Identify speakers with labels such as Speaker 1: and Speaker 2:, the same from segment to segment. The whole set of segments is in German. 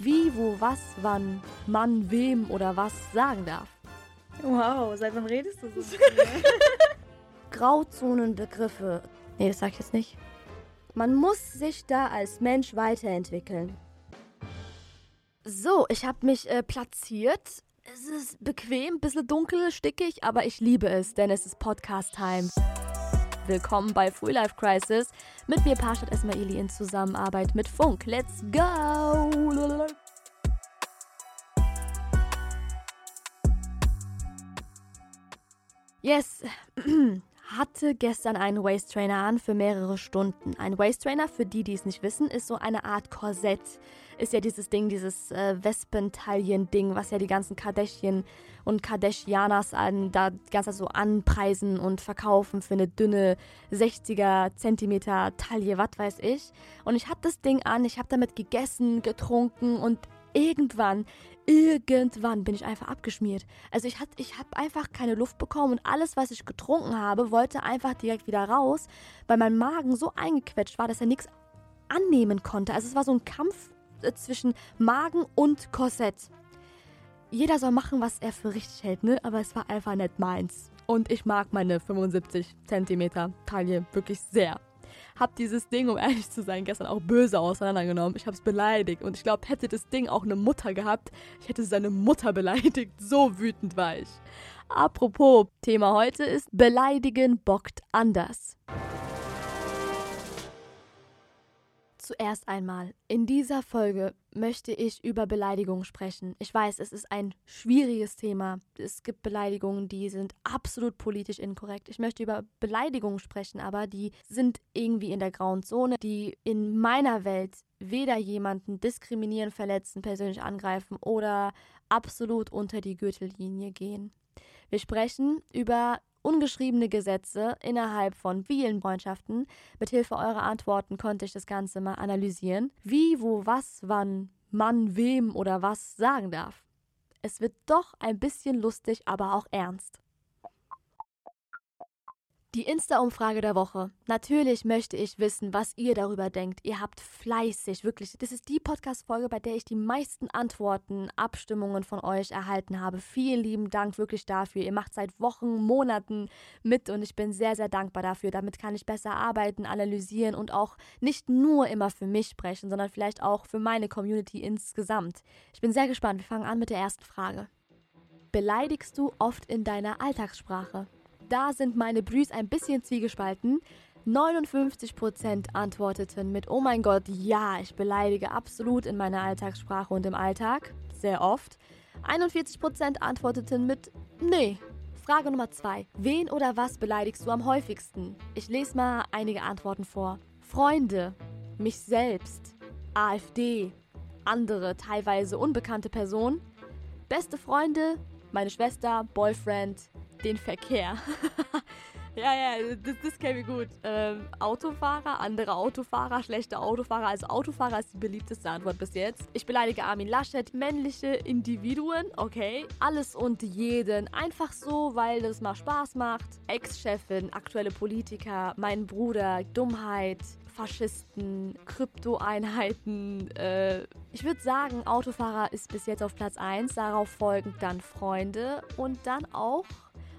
Speaker 1: wie, wo, was, wann man wem oder was sagen darf.
Speaker 2: Wow, seit wann redest du so?
Speaker 1: Grauzonenbegriffe. Nee, das sag ich jetzt nicht. Man muss sich da als Mensch weiterentwickeln. So, ich habe mich äh, platziert. Es ist bequem, bisschen dunkel, stickig, aber ich liebe es, denn es ist Podcast-Time. Willkommen bei Free Life Crisis mit mir Parshad Esmaili in Zusammenarbeit mit Funk. Let's go! Yes, hatte gestern einen Waist Trainer an für mehrere Stunden. Ein Waist Trainer, für die, die es nicht wissen, ist so eine Art Korsett. Ist ja dieses Ding, dieses äh, Wespentaillen-Ding, was ja die ganzen Kardashian und Kardashianas an, da ganz so anpreisen und verkaufen für eine dünne 60er Zentimeter Taille, was weiß ich. Und ich hatte das Ding an, ich habe damit gegessen, getrunken und irgendwann, irgendwann bin ich einfach abgeschmiert. Also ich, ich habe einfach keine Luft bekommen und alles, was ich getrunken habe, wollte einfach direkt wieder raus, weil mein Magen so eingequetscht war, dass er nichts annehmen konnte. Also es war so ein Kampf zwischen Magen und Korsett. Jeder soll machen, was er für richtig hält, ne? Aber es war einfach nicht meins. Und ich mag meine 75 Zentimeter Taille wirklich sehr habe dieses Ding, um ehrlich zu sein, gestern auch böse auseinandergenommen. Ich habe es beleidigt und ich glaube, hätte das Ding auch eine Mutter gehabt, ich hätte seine Mutter beleidigt. So wütend war ich. Apropos, Thema heute ist Beleidigen bockt anders. Zuerst einmal, in dieser Folge möchte ich über Beleidigungen sprechen. Ich weiß, es ist ein schwieriges Thema. Es gibt Beleidigungen, die sind absolut politisch inkorrekt. Ich möchte über Beleidigungen sprechen, aber die sind irgendwie in der grauen Zone, die in meiner Welt weder jemanden diskriminieren, verletzen, persönlich angreifen oder absolut unter die Gürtellinie gehen. Wir sprechen über ungeschriebene Gesetze innerhalb von vielen Freundschaften. Mithilfe eurer Antworten konnte ich das Ganze mal analysieren. Wie, wo, was, wann man wem oder was sagen darf. Es wird doch ein bisschen lustig, aber auch ernst. Die Insta-Umfrage der Woche. Natürlich möchte ich wissen, was ihr darüber denkt. Ihr habt fleißig, wirklich. Das ist die Podcast-Folge, bei der ich die meisten Antworten, Abstimmungen von euch erhalten habe. Vielen lieben Dank wirklich dafür. Ihr macht seit Wochen, Monaten mit und ich bin sehr, sehr dankbar dafür. Damit kann ich besser arbeiten, analysieren und auch nicht nur immer für mich sprechen, sondern vielleicht auch für meine Community insgesamt. Ich bin sehr gespannt. Wir fangen an mit der ersten Frage. Beleidigst du oft in deiner Alltagssprache? Da sind meine Brüs ein bisschen zwiegespalten. 59% antworteten mit Oh mein Gott, ja, ich beleidige absolut in meiner Alltagssprache und im Alltag. Sehr oft. 41% antworteten mit Nee. Frage Nummer 2. Wen oder was beleidigst du am häufigsten? Ich lese mal einige Antworten vor. Freunde, mich selbst, AfD, andere, teilweise unbekannte Personen, beste Freunde, meine Schwester, Boyfriend, den Verkehr. ja, ja, das, das kennen wir gut. Ähm, Autofahrer, andere Autofahrer, schlechte Autofahrer. Also Autofahrer ist die beliebteste Antwort bis jetzt. Ich beleidige Armin Laschet, männliche Individuen, okay. Alles und jeden. Einfach so, weil das mal Spaß macht. Ex-Chefin, aktuelle Politiker, mein Bruder, Dummheit, Faschisten, Kryptoeinheiten. Äh, ich würde sagen, Autofahrer ist bis jetzt auf Platz 1, darauf folgend dann Freunde und dann auch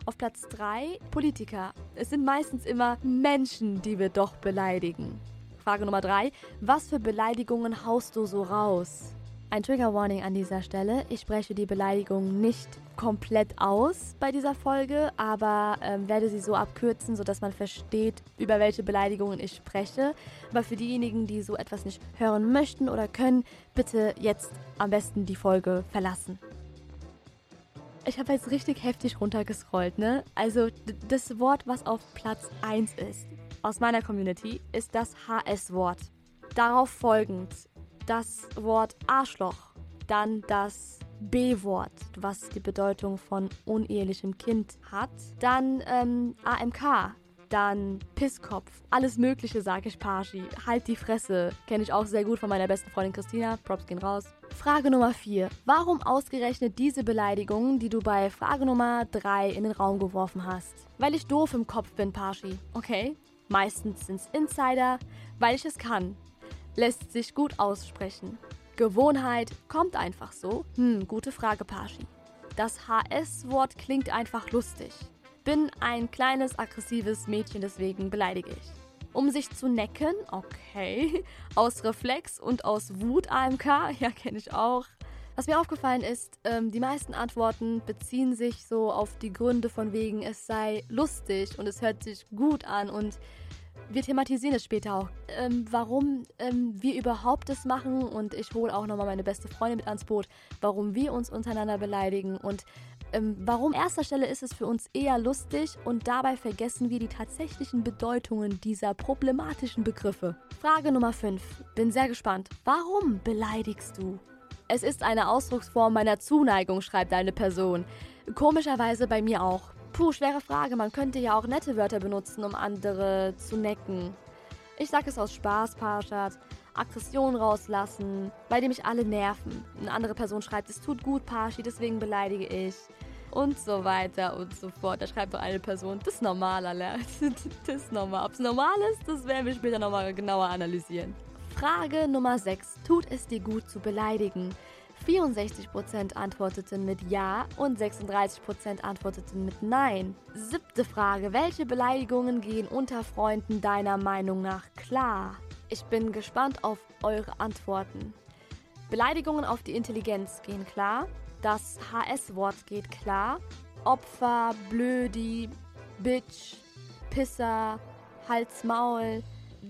Speaker 1: auf Platz 3 Politiker. Es sind meistens immer Menschen, die wir doch beleidigen. Frage Nummer 3. Was für Beleidigungen haust du so raus? Ein Trigger Warning an dieser Stelle. Ich spreche die Beleidigung nicht komplett aus bei dieser Folge, aber ähm, werde sie so abkürzen, sodass man versteht, über welche Beleidigungen ich spreche. Aber für diejenigen, die so etwas nicht hören möchten oder können, bitte jetzt am besten die Folge verlassen. Ich habe jetzt richtig heftig runtergescrollt, ne? Also das Wort, was auf Platz 1 ist, aus meiner Community, ist das HS-Wort. Darauf folgend das Wort Arschloch, dann das B-Wort, was die Bedeutung von unehelichem Kind hat, dann ähm, AMK, dann Pisskopf, alles Mögliche, sage ich Parshi. Halt die Fresse, kenne ich auch sehr gut von meiner besten Freundin Christina. Props gehen raus. Frage Nummer 4. Warum ausgerechnet diese Beleidigung, die du bei Frage Nummer 3 in den Raum geworfen hast? Weil ich doof im Kopf bin, Parshi. Okay. Meistens sind es Insider, weil ich es kann. Lässt sich gut aussprechen. Gewohnheit, kommt einfach so? Hm, gute Frage, Pashi. Das HS-Wort klingt einfach lustig. Bin ein kleines, aggressives Mädchen, deswegen beleidige ich. Um sich zu necken, okay. Aus Reflex und aus Wut AMK, ja, kenne ich auch. Was mir aufgefallen ist, ähm, die meisten Antworten beziehen sich so auf die Gründe von wegen, es sei lustig und es hört sich gut an und wir thematisieren es später auch, ähm, warum ähm, wir überhaupt das machen und ich hole auch nochmal meine beste Freundin mit ans Boot, warum wir uns untereinander beleidigen und ähm, warum erster Stelle ist es für uns eher lustig und dabei vergessen wir die tatsächlichen Bedeutungen dieser problematischen Begriffe. Frage Nummer 5. Bin sehr gespannt. Warum beleidigst du? Es ist eine Ausdrucksform meiner Zuneigung, schreibt eine Person. Komischerweise bei mir auch. Puh, schwere Frage. Man könnte ja auch nette Wörter benutzen, um andere zu necken. Ich sage es aus Spaß, Parshad. Aggression rauslassen, bei dem mich alle nerven. Eine andere Person schreibt, es tut gut, Parshi, deswegen beleidige ich. Und so weiter und so fort. Da schreibt eine Person, das ist normal, Alter. Das ist normal. Ob es normal ist, das werden wir später nochmal genauer analysieren. Frage Nummer 6. Tut es dir gut zu beleidigen? 64% antworteten mit Ja und 36% antworteten mit Nein. Siebte Frage. Welche Beleidigungen gehen unter Freunden deiner Meinung nach klar? Ich bin gespannt auf eure Antworten. Beleidigungen auf die Intelligenz gehen klar. Das HS-Wort geht klar. Opfer, Blödi, Bitch, Pisser, Hals, Maul,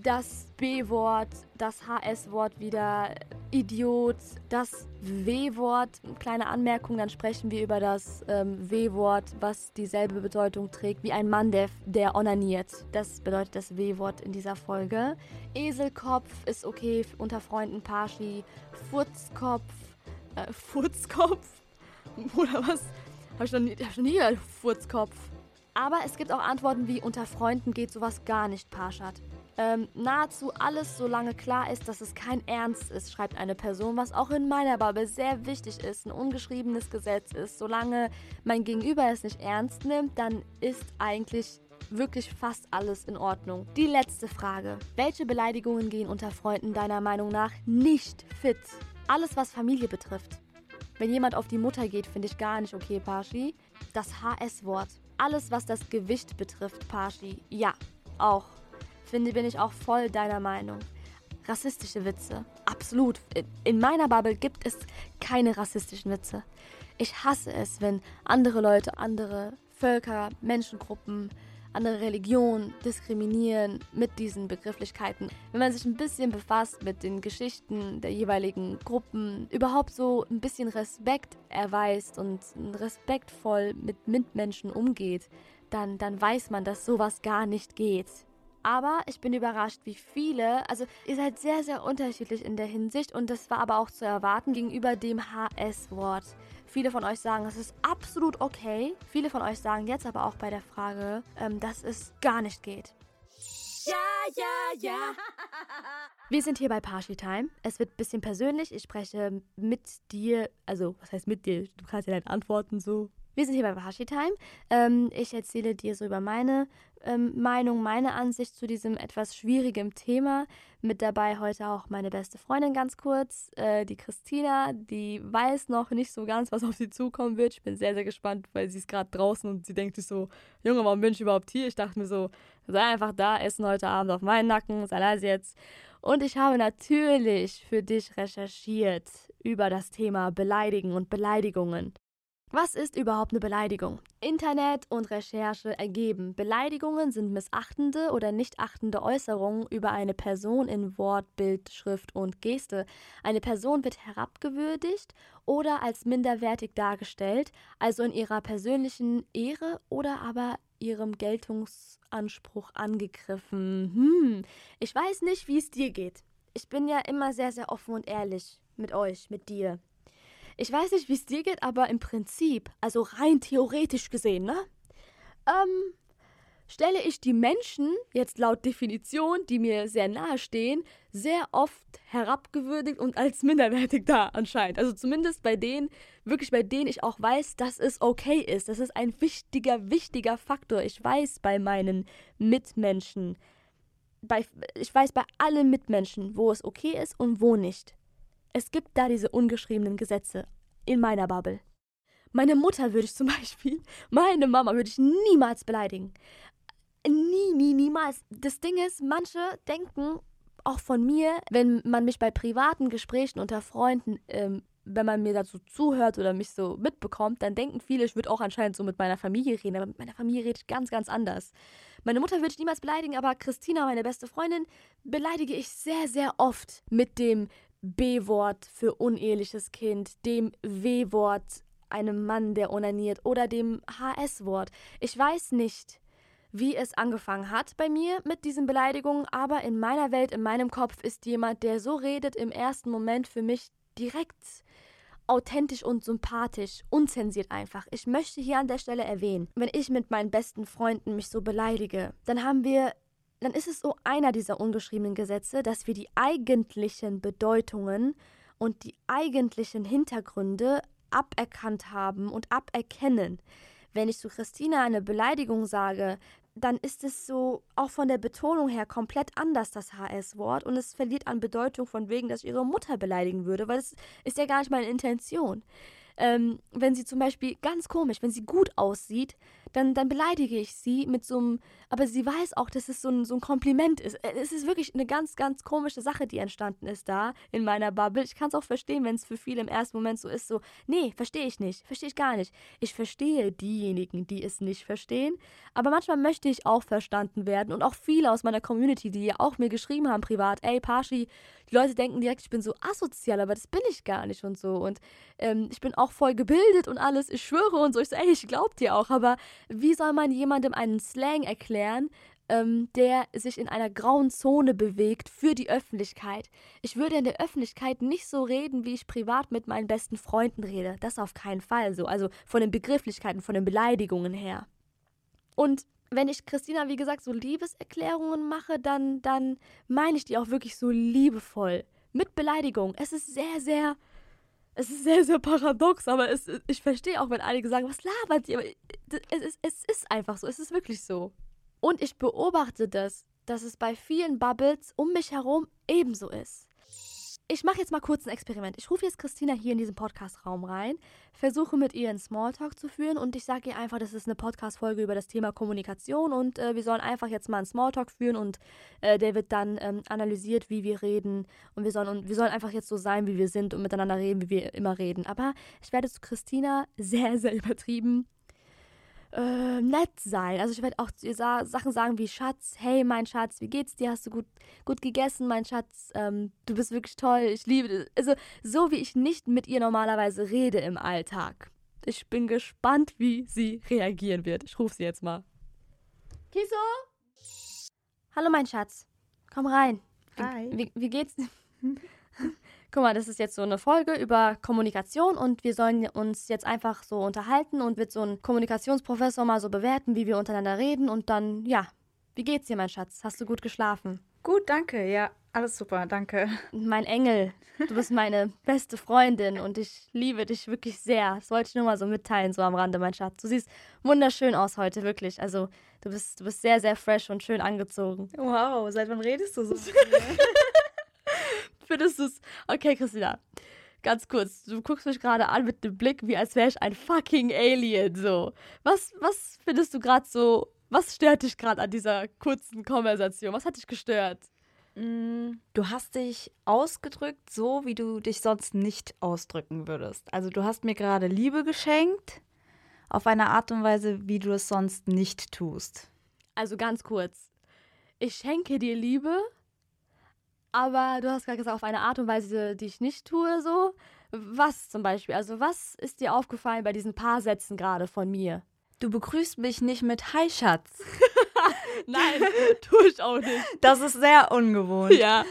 Speaker 1: das B-Wort, das HS-Wort wieder, Idiot, das W-Wort, kleine Anmerkung, dann sprechen wir über das ähm, W-Wort, was dieselbe Bedeutung trägt wie ein Mann, der, der onaniert. Das bedeutet das W-Wort in dieser Folge. Eselkopf ist okay unter Freunden, Parschi. Furzkopf, äh, Furzkopf? Oder was? Hab ich noch nie, hab noch nie gehört, Furzkopf. Aber es gibt auch Antworten wie unter Freunden geht sowas gar nicht, Parschat. Ähm, nahezu alles, solange klar ist, dass es kein Ernst ist, schreibt eine Person, was auch in meiner Bubble sehr wichtig ist, ein ungeschriebenes Gesetz ist. Solange mein Gegenüber es nicht ernst nimmt, dann ist eigentlich wirklich fast alles in Ordnung. Die letzte Frage. Welche Beleidigungen gehen unter Freunden deiner Meinung nach nicht fit? Alles, was Familie betrifft. Wenn jemand auf die Mutter geht, finde ich gar nicht okay, Pashi. Das HS-Wort. Alles, was das Gewicht betrifft, Pashi. Ja, auch finde, bin ich auch voll deiner Meinung. Rassistische Witze. Absolut. In meiner Bubble gibt es keine rassistischen Witze. Ich hasse es, wenn andere Leute, andere Völker, Menschengruppen, andere Religionen diskriminieren mit diesen Begrifflichkeiten. Wenn man sich ein bisschen befasst mit den Geschichten der jeweiligen Gruppen, überhaupt so ein bisschen Respekt erweist und respektvoll mit Mitmenschen umgeht, dann, dann weiß man, dass sowas gar nicht geht. Aber ich bin überrascht, wie viele, also ihr seid sehr, sehr unterschiedlich in der Hinsicht und das war aber auch zu erwarten gegenüber dem HS-Wort. Viele von euch sagen, es ist absolut okay. Viele von euch sagen jetzt aber auch bei der Frage, ähm, dass es gar nicht geht. Ja, ja, ja. Wir sind hier bei Party Time. Es wird ein bisschen persönlich. Ich spreche mit dir, also was heißt mit dir? Du kannst ja deine Antworten so wir sind hier bei Washi Time. Ähm, ich erzähle dir so über meine ähm, Meinung, meine Ansicht zu diesem etwas schwierigen Thema. Mit dabei heute auch meine beste Freundin ganz kurz, äh, die Christina. Die weiß noch nicht so ganz, was auf sie zukommen wird. Ich bin sehr, sehr gespannt, weil sie ist gerade draußen und sie denkt sich so, Junge, warum bin ich überhaupt hier? Ich dachte mir so, sei einfach da, essen heute Abend auf meinen Nacken, sei leise jetzt. Und ich habe natürlich für dich recherchiert über das Thema Beleidigen und Beleidigungen. Was ist überhaupt eine Beleidigung? Internet und Recherche ergeben, Beleidigungen sind missachtende oder nichtachtende Äußerungen über eine Person in Wort, Bild, Schrift und Geste. Eine Person wird herabgewürdigt oder als minderwertig dargestellt, also in ihrer persönlichen Ehre oder aber ihrem Geltungsanspruch angegriffen. Hm, ich weiß nicht, wie es dir geht. Ich bin ja immer sehr, sehr offen und ehrlich mit euch, mit dir. Ich weiß nicht, wie es dir geht, aber im Prinzip, also rein theoretisch gesehen, ne? Ähm, stelle ich die Menschen, jetzt laut Definition, die mir sehr nahe stehen, sehr oft herabgewürdigt und als minderwertig da anscheinend. Also zumindest bei denen, wirklich bei denen ich auch weiß, dass es okay ist. Das ist ein wichtiger, wichtiger Faktor. Ich weiß bei meinen Mitmenschen, bei, ich weiß bei allen Mitmenschen, wo es okay ist und wo nicht. Es gibt da diese ungeschriebenen Gesetze in meiner Bubble. Meine Mutter würde ich zum Beispiel, meine Mama würde ich niemals beleidigen. Nie, nie, niemals. Das Ding ist, manche denken auch von mir, wenn man mich bei privaten Gesprächen unter Freunden, ähm, wenn man mir dazu zuhört oder mich so mitbekommt, dann denken viele, ich würde auch anscheinend so mit meiner Familie reden, aber mit meiner Familie rede ich ganz, ganz anders. Meine Mutter würde ich niemals beleidigen, aber Christina, meine beste Freundin, beleidige ich sehr, sehr oft mit dem B-Wort für uneheliches Kind, dem W-Wort einem Mann, der onaniert oder dem HS-Wort. Ich weiß nicht, wie es angefangen hat bei mir mit diesen Beleidigungen, aber in meiner Welt, in meinem Kopf ist jemand, der so redet, im ersten Moment für mich direkt authentisch und sympathisch, unzensiert einfach. Ich möchte hier an der Stelle erwähnen, wenn ich mit meinen besten Freunden mich so beleidige, dann haben wir dann ist es so einer dieser ungeschriebenen Gesetze, dass wir die eigentlichen Bedeutungen und die eigentlichen Hintergründe aberkannt haben und aberkennen. Wenn ich zu Christina eine Beleidigung sage, dann ist es so auch von der Betonung her komplett anders, das HS-Wort. Und es verliert an Bedeutung von wegen, dass ich ihre Mutter beleidigen würde, weil es ist ja gar nicht meine Intention. Ähm, wenn sie zum Beispiel ganz komisch, wenn sie gut aussieht, dann, dann beleidige ich sie mit so einem, aber sie weiß auch, dass es so ein, so ein Kompliment ist. Äh, es ist wirklich eine ganz, ganz komische Sache, die entstanden ist da in meiner Bubble. Ich kann es auch verstehen, wenn es für viele im ersten Moment so ist, so, nee, verstehe ich nicht, verstehe ich gar nicht. Ich verstehe diejenigen, die es nicht verstehen, aber manchmal möchte ich auch verstanden werden und auch viele aus meiner Community, die ja auch mir geschrieben haben privat, ey, Pashi, die Leute denken direkt, ich bin so asozial, aber das bin ich gar nicht und so. Und ähm, ich bin auch voll gebildet und alles, ich schwöre und so. Ich so, ey, ich glaub dir auch, aber wie soll man jemandem einen Slang erklären, ähm, der sich in einer grauen Zone bewegt für die Öffentlichkeit? Ich würde in der Öffentlichkeit nicht so reden, wie ich privat mit meinen besten Freunden rede. Das auf keinen Fall so. Also von den Begrifflichkeiten, von den Beleidigungen her. Und wenn ich Christina, wie gesagt, so Liebeserklärungen mache, dann, dann meine ich die auch wirklich so liebevoll. Mit Beleidigung. Es ist sehr, sehr es ist sehr, sehr paradox, aber es, ich verstehe auch, wenn einige sagen, was labert ihr? Aber es ist, es ist einfach so, es ist wirklich so. Und ich beobachte das, dass es bei vielen Bubbles um mich herum ebenso ist ich mache jetzt mal kurz ein Experiment. Ich rufe jetzt Christina hier in diesen Podcast-Raum rein, versuche mit ihr einen Smalltalk zu führen und ich sage ihr einfach, das ist eine Podcast-Folge über das Thema Kommunikation und äh, wir sollen einfach jetzt mal einen Smalltalk führen und äh, der wird dann ähm, analysiert, wie wir reden und wir sollen, und wir sollen einfach jetzt so sein, wie wir sind und miteinander reden, wie wir immer reden. Aber ich werde zu Christina sehr, sehr übertrieben äh, nett sein. Also ich werde auch sa Sachen sagen wie Schatz, hey mein Schatz, wie geht's dir? Hast du gut, gut gegessen, mein Schatz? Ähm, du bist wirklich toll, ich liebe dich. Also so wie ich nicht mit ihr normalerweise rede im Alltag. Ich bin gespannt, wie sie reagieren wird. Ich rufe sie jetzt mal. Kiso? Hallo mein Schatz. Komm rein.
Speaker 2: Hi.
Speaker 1: Wie, wie geht's dir? guck mal, das ist jetzt so eine Folge über Kommunikation und wir sollen uns jetzt einfach so unterhalten und wird so ein Kommunikationsprofessor mal so bewerten, wie wir untereinander reden und dann, ja, wie geht's dir, mein Schatz? Hast du gut geschlafen?
Speaker 2: Gut, danke. Ja, alles super, danke.
Speaker 1: Mein Engel, du bist meine beste Freundin und ich liebe dich wirklich sehr. Das wollte ich nur mal so mitteilen, so am Rande, mein Schatz. Du siehst wunderschön aus heute, wirklich. Also, du bist, du bist sehr, sehr fresh und schön angezogen.
Speaker 2: Wow, seit wann redest du so?
Speaker 1: Findest du es? Okay, Christina. Ganz kurz, du guckst mich gerade an mit dem Blick, wie als wäre ich ein fucking Alien. So. Was, was findest du gerade so? Was stört dich gerade an dieser kurzen Konversation? Was hat dich gestört?
Speaker 2: Mm, du hast dich ausgedrückt, so wie du dich sonst nicht ausdrücken würdest. Also du hast mir gerade Liebe geschenkt, auf eine Art und Weise, wie du es sonst nicht tust.
Speaker 1: Also ganz kurz. Ich schenke dir Liebe, aber du hast gerade gesagt, auf eine Art und Weise, die ich nicht tue, so. Was zum Beispiel? Also, was ist dir aufgefallen bei diesen paar Sätzen gerade von mir?
Speaker 2: Du begrüßt mich nicht mit Hi, Schatz.
Speaker 1: Nein, tue ich auch nicht.
Speaker 2: Das ist sehr ungewohnt.
Speaker 1: Ja.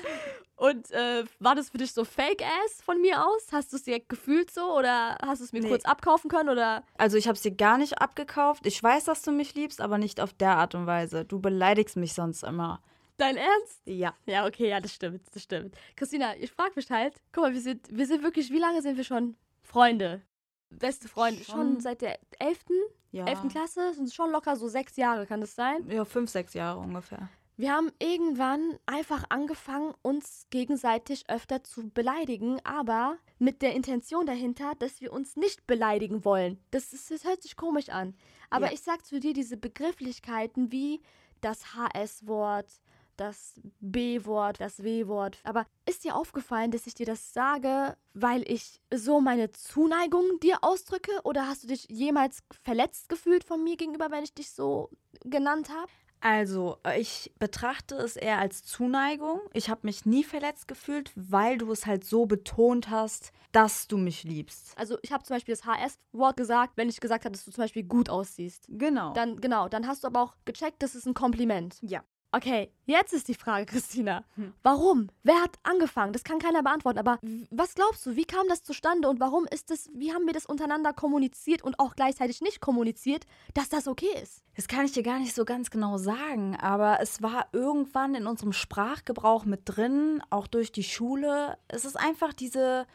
Speaker 1: Und äh, war das für dich so Fake-Ass von mir aus? Hast du es dir gefühlt so oder hast du es mir nee. kurz abkaufen können? Oder?
Speaker 2: Also ich habe es dir gar nicht abgekauft. Ich weiß, dass du mich liebst, aber nicht auf der Art und Weise. Du beleidigst mich sonst immer.
Speaker 1: Dein Ernst?
Speaker 2: Ja.
Speaker 1: Ja, okay, ja, das stimmt, das stimmt. Christina, ich frage mich halt, guck mal, wir sind, wir sind wirklich, wie lange sind wir schon Freunde? Beste Freunde, schon, schon seit der 11. Ja. 11. Klasse? Sind schon locker so sechs Jahre, kann das sein?
Speaker 2: Ja, fünf, sechs Jahre ungefähr.
Speaker 1: Wir haben irgendwann einfach angefangen, uns gegenseitig öfter zu beleidigen, aber mit der Intention dahinter, dass wir uns nicht beleidigen wollen. Das, ist, das hört sich komisch an. Aber
Speaker 2: Ja.
Speaker 1: ich sag zu dir, diese Begrifflichkeiten wie das HS-Wort, das B-Wort, das W-Wort. Aber ist dir aufgefallen, dass ich dir das sage, weil ich so meine Zuneigung dir ausdrücke? Oder hast du dich jemals verletzt gefühlt von mir gegenüber, wenn ich dich so genannt habe?
Speaker 2: Also, äh, ich betrachte es eher als Zuneigung. Ich habe mich nie verletzt gefühlt, weil du es halt so betont hast, dass du mich liebst.
Speaker 1: Also ich habe zum Beispiel das HS-Wort gesagt, wenn ich gesagt habe, dass du zum Beispiel gut aussiehst.
Speaker 2: Genau.
Speaker 1: Dann, genau, dann hast du aber auch gecheckt, das ist ein Kompliment.
Speaker 2: ja.
Speaker 1: Okay, jetzt ist die Frage, Christina.
Speaker 2: Hm.
Speaker 1: Warum? Wer hat angefangen? Das kann keiner beantworten. Aber was glaubst du? Wie kam das zustande und warum ist das, wie haben wir das untereinander kommuniziert und auch gleichzeitig nicht kommuniziert, dass das okay ist?
Speaker 2: Das kann ich dir gar nicht so ganz genau sagen, aber es war irgendwann in unserem Sprachgebrauch mit drin, auch durch die Schule. Es ist einfach diese,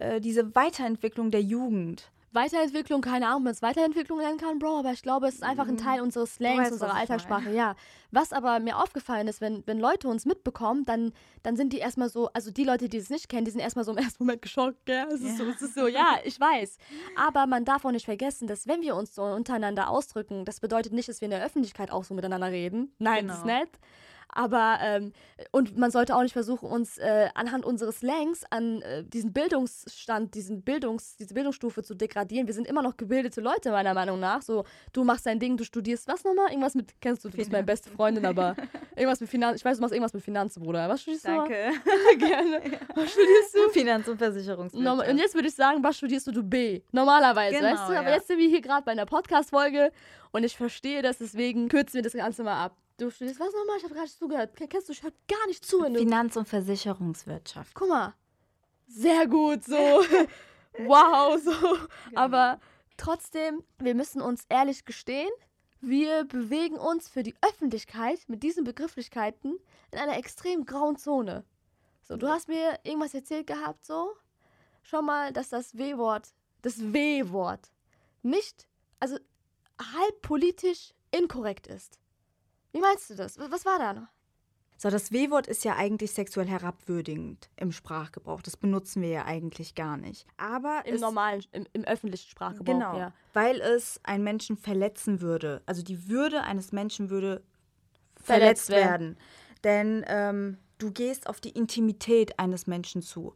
Speaker 2: äh, diese Weiterentwicklung der Jugend.
Speaker 1: Weiterentwicklung, keine Ahnung, ob man es Weiterentwicklung nennen kann, Bro, aber ich glaube, es ist einfach ein Teil unseres Slangs,
Speaker 2: Mhm. weißt,
Speaker 1: unserer Alltagssprache, ja. Was aber mir aufgefallen ist, wenn, wenn Leute uns mitbekommen, dann, dann sind die erstmal so, also die Leute, die es nicht kennen, die sind erstmal so im ersten Moment geschockt, gell? Es ist, so, es ist so, ja, ich weiß. Aber man darf auch nicht vergessen, dass wenn wir uns so untereinander ausdrücken, das bedeutet nicht, dass wir in der Öffentlichkeit auch so miteinander reden. Nein, das ist
Speaker 2: Genau.
Speaker 1: nett. Aber, ähm, und man sollte auch nicht versuchen, uns äh, anhand unseres Slangs an äh, diesen Bildungsstand, diesen Bildungs, diese Bildungsstufe zu degradieren. Wir sind immer noch gebildete Leute, meiner Meinung nach. So, du machst dein Ding, du studierst was nochmal? Irgendwas mit, kennst du, du bist meine beste Freundin, aber irgendwas mit Finanzen, ich weiß, du machst irgendwas mit Finanzen, Bruder. Was studierst du? Gerne. Was studierst du?
Speaker 2: Finanz- und Versicherungswirtschaft.
Speaker 1: Und jetzt würde ich sagen, was studierst du? Du B. Normalerweise,
Speaker 2: Genau,
Speaker 1: weißt du? Aber
Speaker 2: ja.
Speaker 1: jetzt sind wir hier gerade bei einer Podcast-Folge und ich verstehe das, deswegen kürzen wir das Ganze mal ab. Du studierst was nochmal? Ich habe nicht zugehört. Ken- Kennst du? Ich höre gar nicht zu. Du
Speaker 2: Finanz- und Versicherungswirtschaft.
Speaker 1: Guck mal. Sehr gut, so. wow, so. Aber trotzdem, wir müssen uns ehrlich gestehen, wir bewegen uns für die Öffentlichkeit mit diesen Begrifflichkeiten in einer extrem grauen Zone. So, du hast mir irgendwas erzählt gehabt, so. Schau mal, dass das W-Wort, das W-Wort, nicht, also halb politisch inkorrekt ist. Wie meinst du das? Was war da noch?
Speaker 2: So, das W-Wort ist ja eigentlich sexuell herabwürdigend im Sprachgebrauch. Das benutzen wir ja eigentlich gar nicht. Aber
Speaker 1: Im normalen, im, im öffentlichen Sprachgebrauch,
Speaker 2: Genau,
Speaker 1: ja.
Speaker 2: weil es einen Menschen verletzen würde. Also die Würde eines Menschen würde
Speaker 1: Verletzt
Speaker 2: verletzt werden. Denn ähm, du gehst auf die Intimität eines Menschen zu.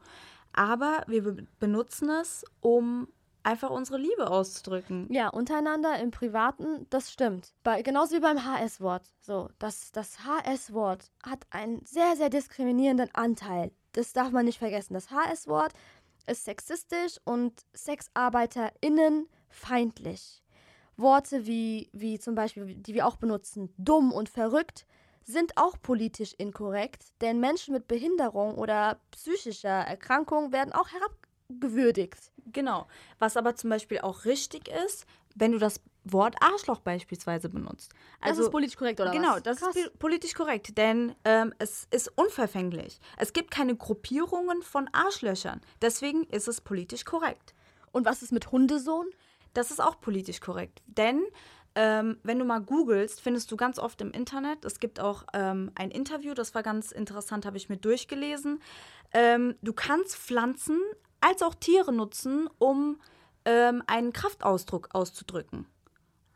Speaker 2: Aber wir be benutzen es, um einfach unsere Liebe auszudrücken.
Speaker 1: Ja, untereinander im Privaten, das stimmt. Bei, genauso wie beim HS-Wort. So, das, das HS-Wort hat einen sehr, sehr diskriminierenden Anteil. Das darf man nicht vergessen. Das HS-Wort ist sexistisch und SexarbeiterInnen feindlich. Worte wie, wie zum Beispiel, die wir auch benutzen, dumm und verrückt, sind auch politisch inkorrekt, denn Menschen mit Behinderung oder psychischer Erkrankung werden auch herabgewürdigt.
Speaker 2: Genau. Was aber zum Beispiel auch richtig ist, wenn du das Wort Arschloch beispielsweise benutzt.
Speaker 1: Das ist politisch korrekt, oder
Speaker 2: genau,
Speaker 1: was?
Speaker 2: das
Speaker 1: Krass.
Speaker 2: ist politisch korrekt, denn ähm, es ist unverfänglich. Es gibt keine Gruppierungen von Arschlöchern. Deswegen ist es politisch korrekt.
Speaker 1: Und was ist mit Hundesohn?
Speaker 2: Das ist auch politisch korrekt, denn ähm, wenn du mal googelst, findest du ganz oft im Internet, es gibt auch ähm, ein Interview, das war ganz interessant, habe ich mir durchgelesen. Ähm, du kannst Pflanzen als auch Tiere nutzen, um ähm, einen Kraftausdruck auszudrücken.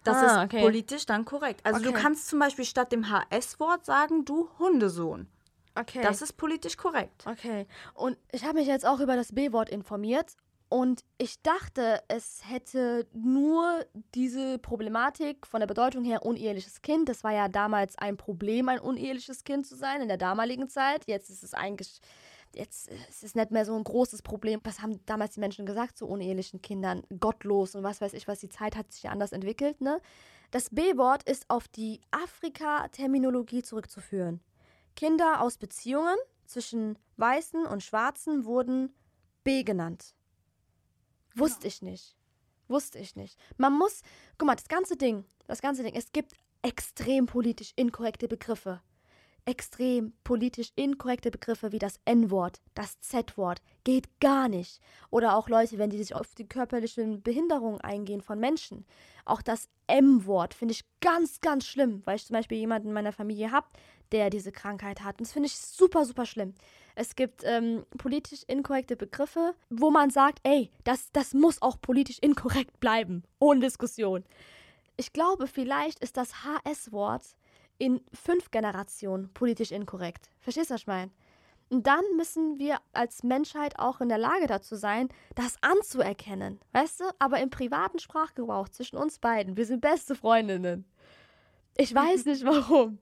Speaker 2: Das
Speaker 1: Ah,
Speaker 2: ist
Speaker 1: okay.
Speaker 2: politisch dann korrekt. Also du
Speaker 1: Okay.
Speaker 2: kannst zum Beispiel statt dem HS-Wort sagen, du Hundesohn.
Speaker 1: Okay.
Speaker 2: Das ist politisch korrekt.
Speaker 1: okay. Und ich habe mich jetzt auch über das B-Wort informiert und ich dachte, es hätte nur diese Problematik von der Bedeutung her uneheliches Kind. Das war ja damals ein Problem, ein uneheliches Kind zu sein in der damaligen Zeit. Jetzt ist es eigentlich jetzt ist es nicht mehr so ein großes Problem. Was haben damals die Menschen gesagt zu unehelichen Kindern? Gottlos und was weiß ich was. Die Zeit hat sich ja anders entwickelt, ne? Das B-Wort ist auf die Afrika-Terminologie zurückzuführen. Kinder aus Beziehungen zwischen Weißen und Schwarzen wurden B genannt. Wusste ich nicht. Wusste ich nicht. Man muss, guck mal, das ganze Ding, das ganze Ding, es gibt extrem politisch inkorrekte Begriffe. Extrem politisch inkorrekte Begriffe wie das N-Wort, das Z-Wort, geht gar nicht. Oder auch Leute, wenn die sich auf die körperlichen Behinderungen eingehen von Menschen. Auch das M-Wort finde ich ganz, ganz schlimm, weil ich zum Beispiel jemanden in meiner Familie habe, der diese Krankheit hat. Und das finde ich super, super schlimm. Es gibt ähm, politisch inkorrekte Begriffe, wo man sagt, ey, das, das muss auch politisch inkorrekt bleiben, ohne Diskussion. Ich glaube, vielleicht ist das HS-Wort in fünf Generationen politisch inkorrekt. Verstehst du, was ich meine? Und dann müssen wir als Menschheit auch in der Lage dazu sein, das anzuerkennen. Weißt du? Aber im privaten Sprachgebrauch zwischen uns beiden, wir sind beste Freundinnen. Ich weiß nicht warum.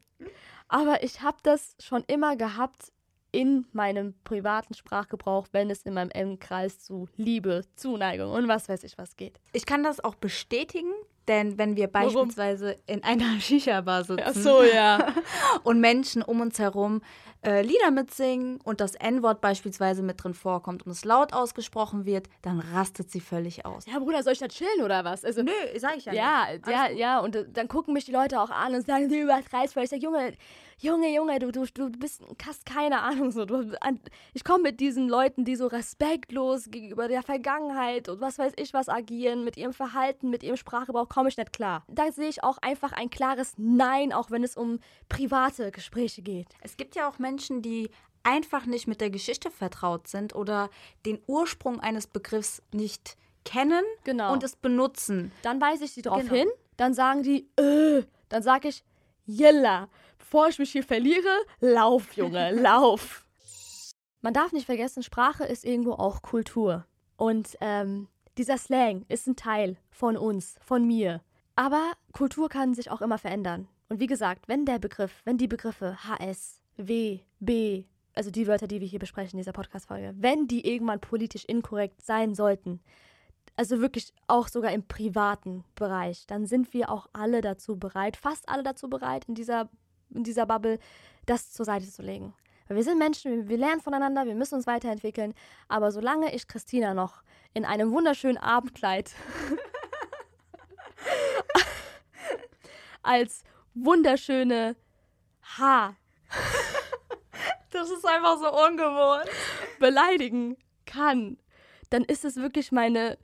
Speaker 1: Aber ich habe das schon immer gehabt in meinem privaten Sprachgebrauch, wenn es in meinem Kreis zu Liebe, Zuneigung und was weiß ich was geht.
Speaker 2: Ich kann das auch bestätigen, denn wenn wir beispielsweise Warum? in einer Shisha-Bar sitzen
Speaker 1: so, ja.
Speaker 2: und Menschen um uns herum äh, Lieder mitsingen und das N-Wort beispielsweise mit drin vorkommt und es laut ausgesprochen wird, dann rastet sie völlig aus.
Speaker 1: Ja, Bruder, soll ich da chillen oder was?
Speaker 2: Also, Nö, sag ich ja
Speaker 1: Ja, nicht. ja, ja. Und äh, dann gucken mich die Leute auch an und sagen, du übertreibst, weil ich sage, Junge, Junge, Junge, du, du, du bist, hast keine Ahnung so. Du, ich komme mit diesen Leuten, die so respektlos gegenüber der Vergangenheit und was weiß ich was agieren, mit ihrem Verhalten, mit ihrem Sprachgebrauch, komme ich nicht klar. Da sehe ich auch einfach ein klares Nein, auch wenn es um private Gespräche geht.
Speaker 2: Es gibt ja auch Menschen, die einfach nicht mit der Geschichte vertraut sind oder den Ursprung eines Begriffs nicht kennen
Speaker 1: genau.
Speaker 2: und es benutzen.
Speaker 1: Dann weise ich sie darauf genau. hin, dann sagen die, äh, dann sage ich, Jella, bevor ich mich hier verliere, lauf, Junge, lauf. Man darf nicht vergessen, Sprache ist irgendwo auch Kultur. Und ähm, dieser Slang ist ein Teil von uns, von mir. Aber Kultur kann sich auch immer verändern. Und wie gesagt, wenn der Begriff, wenn die Begriffe HS, W, B, also die Wörter, die wir hier besprechen in dieser Podcast-Folge, wenn die irgendwann politisch inkorrekt sein sollten, also wirklich auch sogar im privaten Bereich, dann sind wir auch alle dazu bereit, fast alle dazu bereit, in dieser, in dieser Bubble das zur Seite zu legen. Weil wir sind Menschen, wir, lernen voneinander, wir müssen uns weiterentwickeln. Aber solange ich Christina noch in einem wunderschönen Abendkleid als wunderschöne Haar.
Speaker 2: das ist einfach so ungewohnt.
Speaker 1: Beleidigen kann, dann ist es wirklich meine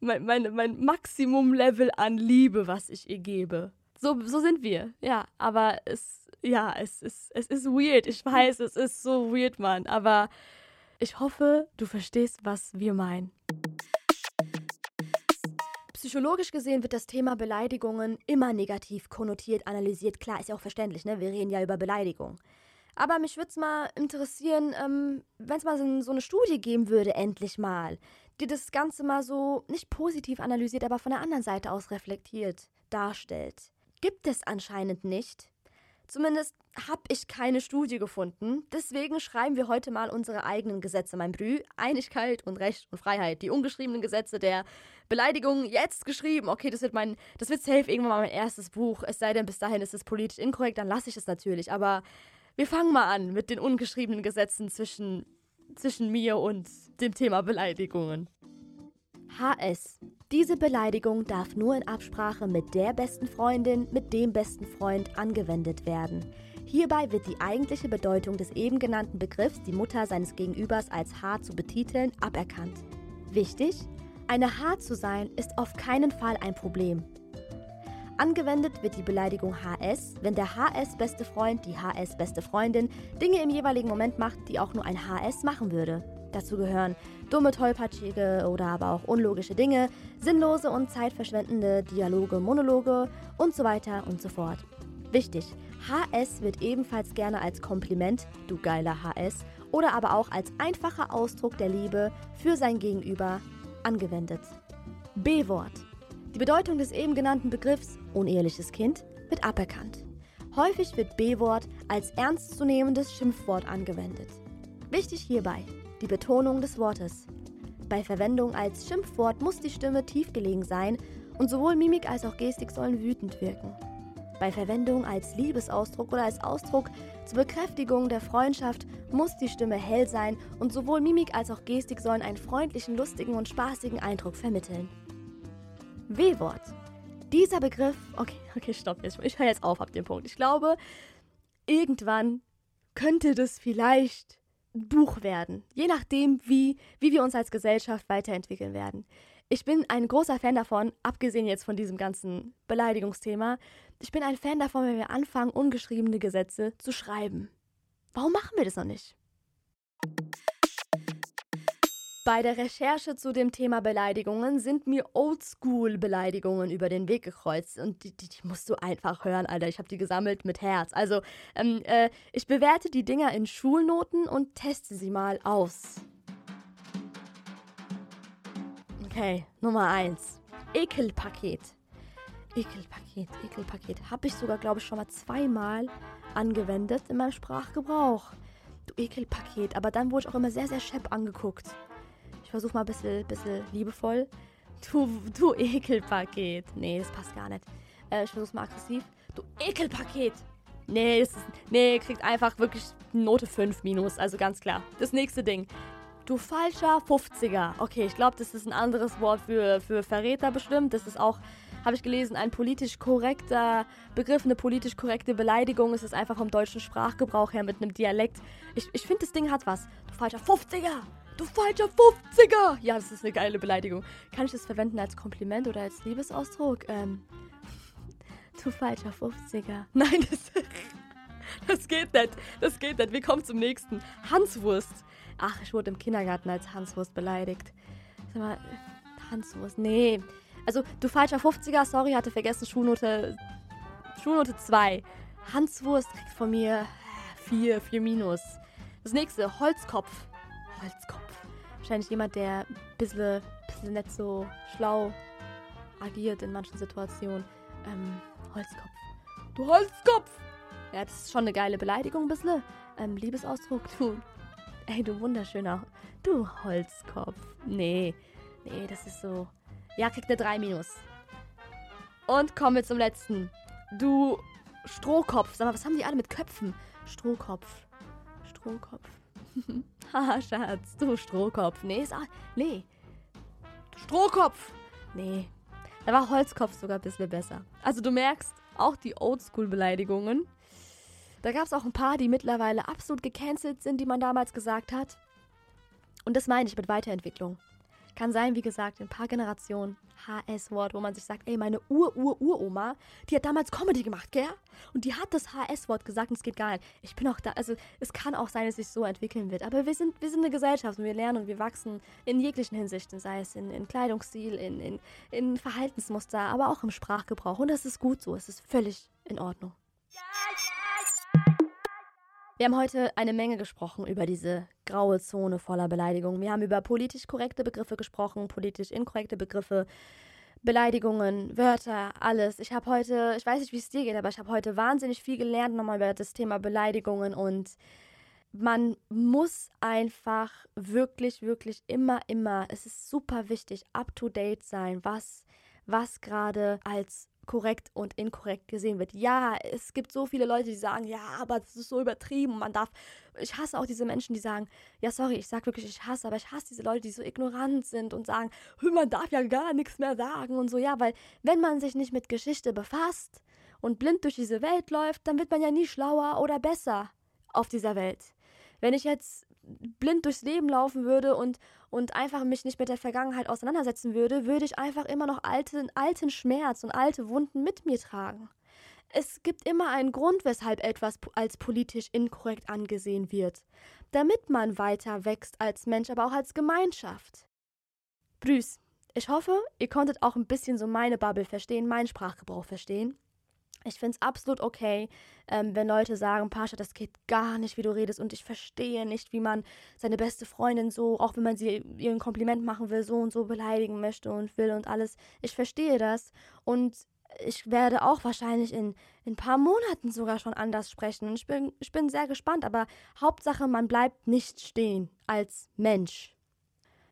Speaker 1: mein, mein, mein Maximum-Level an Liebe, was ich ihr gebe. So, so sind wir, ja. Aber es, ja, es ist, es ist weird. Ich weiß, es ist so weird, Mann. Aber ich hoffe, du verstehst, was wir meinen. Psychologisch gesehen wird das Thema Beleidigungen immer negativ konnotiert, analysiert. Klar, ist ja auch verständlich, ne? Wir reden ja über Beleidigung. Aber mich würde es mal interessieren, ähm, wenn es mal so, so, eine Studie geben würde, endlich mal, die das Ganze mal so nicht positiv analysiert, aber von der anderen Seite aus reflektiert darstellt. Gibt es anscheinend nicht. Zumindest habe ich keine Studie gefunden. Deswegen schreiben wir heute mal unsere eigenen Gesetze, mein Brü. Einigkeit und Recht und Freiheit. Die ungeschriebenen Gesetze der Beleidigung jetzt geschrieben. Okay, das wird mein, das wird safe irgendwann mal mein erstes Buch. Es sei denn, bis dahin ist es politisch inkorrekt, dann lasse ich es natürlich. Aber wir fangen mal an mit den ungeschriebenen Gesetzen zwischen zwischen mir und dem Thema Beleidigungen. HS. Diese Beleidigung darf nur in Absprache mit der besten Freundin, mit dem besten Freund angewendet werden. Hierbei wird die eigentliche Bedeutung des eben genannten Begriffs, die Mutter seines Gegenübers als H zu betiteln, aberkannt. Wichtig? Eine H zu sein ist auf keinen Fall ein Problem. Angewendet wird die Beleidigung HS, wenn der HS-beste Freund, die HS-beste Freundin Dinge im jeweiligen Moment macht, die auch nur ein HS machen würde. Dazu gehören dumme, tollpatschige oder aber auch unlogische Dinge, sinnlose und zeitverschwendende Dialoge, Monologe und so weiter und so fort. Wichtig, HS wird ebenfalls gerne als Kompliment, du geiler HS, oder aber auch als einfacher Ausdruck der Liebe für sein Gegenüber angewendet. B-Wort. Die Bedeutung des eben genannten Begriffs uneheliches Kind wird aberkannt. Häufig wird B-Wort als ernstzunehmendes Schimpfwort angewendet. Wichtig hierbei die Betonung des Wortes. Bei Verwendung als Schimpfwort muss die Stimme tief gelegen sein und sowohl Mimik als auch Gestik sollen wütend wirken. Bei Verwendung als Liebesausdruck oder als Ausdruck zur Bekräftigung der Freundschaft muss die Stimme hell sein und sowohl Mimik als auch Gestik sollen einen freundlichen, lustigen und spaßigen Eindruck vermitteln. W-Wort. Dieser Begriff, okay, okay, stopp, jetzt, ich höre jetzt auf ab dem Punkt. Ich glaube, irgendwann könnte das vielleicht Buch werden. Je nachdem, wie, wie wir uns als Gesellschaft weiterentwickeln werden. Ich bin ein großer Fan davon, abgesehen jetzt von diesem ganzen Beleidigungsthema, ich bin ein Fan davon, wenn wir anfangen, ungeschriebene Gesetze zu schreiben. Warum machen wir das noch nicht? Bei der Recherche zu dem Thema Beleidigungen sind mir Oldschool-Beleidigungen über den Weg gekreuzt. Und die, die, die, musst du einfach hören, Alter. Ich habe die gesammelt mit Herz. Also, ähm, äh, ich bewerte die Dinger in Schulnoten und teste sie mal aus. Okay, Nummer 1. Ekelpaket. Ekelpaket, Ekelpaket. Habe ich sogar, glaube ich, schon mal zweimal angewendet in meinem Sprachgebrauch. Du Ekelpaket. Aber dann wurde ich auch immer sehr, sehr schepp angeguckt. Ich versuche mal ein bisschen, bisschen liebevoll. Du, du Ekelpaket. Nee, das passt gar nicht. Äh, ich versuche mal aggressiv. Du Ekelpaket. Nee, das ist, nee, kriegt einfach wirklich Note 5 minus. Also ganz klar. Das nächste Ding. Du falscher 50er. Okay, ich glaube, das ist ein anderes Wort für, für Verräter bestimmt. Das ist auch, habe ich gelesen, ein politisch korrekter Begriff, eine politisch korrekte Beleidigung. Es ist einfach vom deutschen Sprachgebrauch her mit einem Dialekt. Ich, ich finde, das Ding hat was. Du falscher 50er. Du falscher 50er! Ja, das ist eine geile Beleidigung. Kann ich das verwenden als Kompliment oder als Liebesausdruck? Ähm, du falscher 50er. Nein, das, das geht nicht. Das geht nicht. Wir kommen zum nächsten. Hanswurst. Ach, ich wurde im Kindergarten als Hanswurst beleidigt. Sag mal, Hanswurst. Nee. Also, du falscher 50er, sorry, hatte vergessen, Schulnote. Schulnote 2. Hanswurst kriegt von mir 4, 4 minus. Das nächste, Holzkopf. Holzkopf wahrscheinlich jemand, der ein bisschen, bisschen nicht so schlau agiert in manchen Situationen. Ähm, Holzkopf. Du Holzkopf! Ja, das ist schon eine geile Beleidigung ein bisschen. Ähm, Liebesausdruck, du. Ey, du wunderschöner. Du Holzkopf. Nee, nee, das ist so. Ja, kriegt eine 3 minus. Und kommen wir zum letzten. Du Strohkopf. Sag mal, was haben die alle mit Köpfen? Strohkopf. Strohkopf. Haha, Schatz, du Strohkopf. Nee, ist auch, nee. Strohkopf. Nee. Da war Holzkopf sogar ein bisschen besser. Also du merkst, auch die Oldschool-Beleidigungen. Da gab es auch ein paar, die mittlerweile absolut gecancelt sind, die man damals gesagt hat. Und das meine ich mit Weiterentwicklung. Kann sein, wie gesagt, in ein paar Generationen HS-Wort, wo man sich sagt, ey, meine Ur-Ur-Uroma, die hat damals Comedy gemacht, gell? Und die hat das HS-Wort gesagt und es geht gar nicht. Ich bin auch da, also es kann auch sein, dass sich so entwickeln wird. Aber wir sind, wir sind eine Gesellschaft und wir lernen und wir wachsen in jeglichen Hinsichten, sei es in, in Kleidungsstil, in, in, in Verhaltensmuster, aber auch im Sprachgebrauch. Und das ist gut so, es ist völlig in Ordnung. Ja, ja. Wir haben heute eine Menge gesprochen über diese graue Zone voller Beleidigungen. Wir haben über politisch korrekte Begriffe gesprochen, politisch inkorrekte Begriffe, Beleidigungen, Wörter, alles. Ich habe heute, ich weiß nicht, wie es dir geht, aber ich habe heute wahnsinnig viel gelernt nochmal über das Thema Beleidigungen und man muss einfach wirklich, wirklich immer, immer, es ist super wichtig, up to date sein, was, was gerade als korrekt und inkorrekt gesehen wird. Ja, es gibt so viele Leute, die sagen, ja, aber das ist so übertrieben man darf. Ich hasse auch diese Menschen, die sagen, ja, sorry, ich sag wirklich, ich hasse, aber ich hasse diese Leute, die so ignorant sind und sagen, man darf ja gar nichts mehr sagen und so. Ja, weil wenn man sich nicht mit Geschichte befasst und blind durch diese Welt läuft, dann wird man ja nie schlauer oder besser auf dieser Welt. Wenn ich jetzt blind durchs Leben laufen würde und, und einfach mich nicht mit der Vergangenheit auseinandersetzen würde, würde ich einfach immer noch alten, alten Schmerz und alte Wunden mit mir tragen. Es gibt immer einen Grund, weshalb etwas als politisch inkorrekt angesehen wird, damit man weiter wächst als Mensch, aber auch als Gemeinschaft. Brüß, ich hoffe, ihr konntet auch ein bisschen so meine Bubble verstehen, meinen Sprachgebrauch verstehen. Ich finde es absolut okay, ähm, wenn Leute sagen, Pascha, das geht gar nicht, wie du redest und ich verstehe nicht, wie man seine beste Freundin so, auch wenn man sie ihr ein Kompliment machen will, so und so beleidigen möchte und will und alles. Ich verstehe das und ich werde auch wahrscheinlich in, in ein paar Monaten sogar schon anders sprechen. Ich bin, ich bin sehr gespannt, aber Hauptsache, man bleibt nicht stehen als Mensch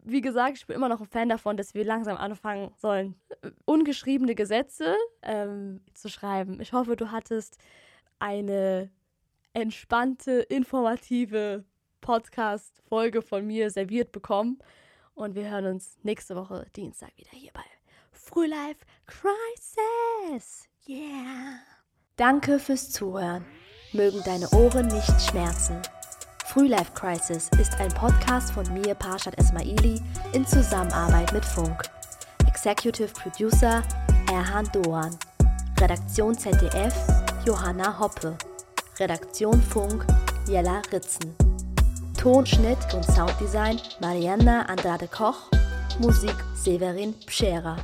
Speaker 1: wie gesagt, ich bin immer noch ein Fan davon, dass wir langsam anfangen sollen, ungeschriebene Gesetze ähm, zu schreiben. Ich hoffe, du hattest eine entspannte, informative Podcast-Folge von mir serviert bekommen. Und wir hören uns nächste Woche Dienstag wieder hier bei Frühlife Crisis. Yeah. Danke fürs Zuhören. Mögen deine Ohren nicht schmerzen. Frühlife Crisis ist ein Podcast von mir, Parshad Esmaili, in Zusammenarbeit mit Funk. Executive Producer Erhan Doan. Redaktion ZDF Johanna Hoppe. Redaktion Funk Jella Ritzen. Tonschnitt und Sounddesign Marianna Andrade Koch. Musik Severin Pschera.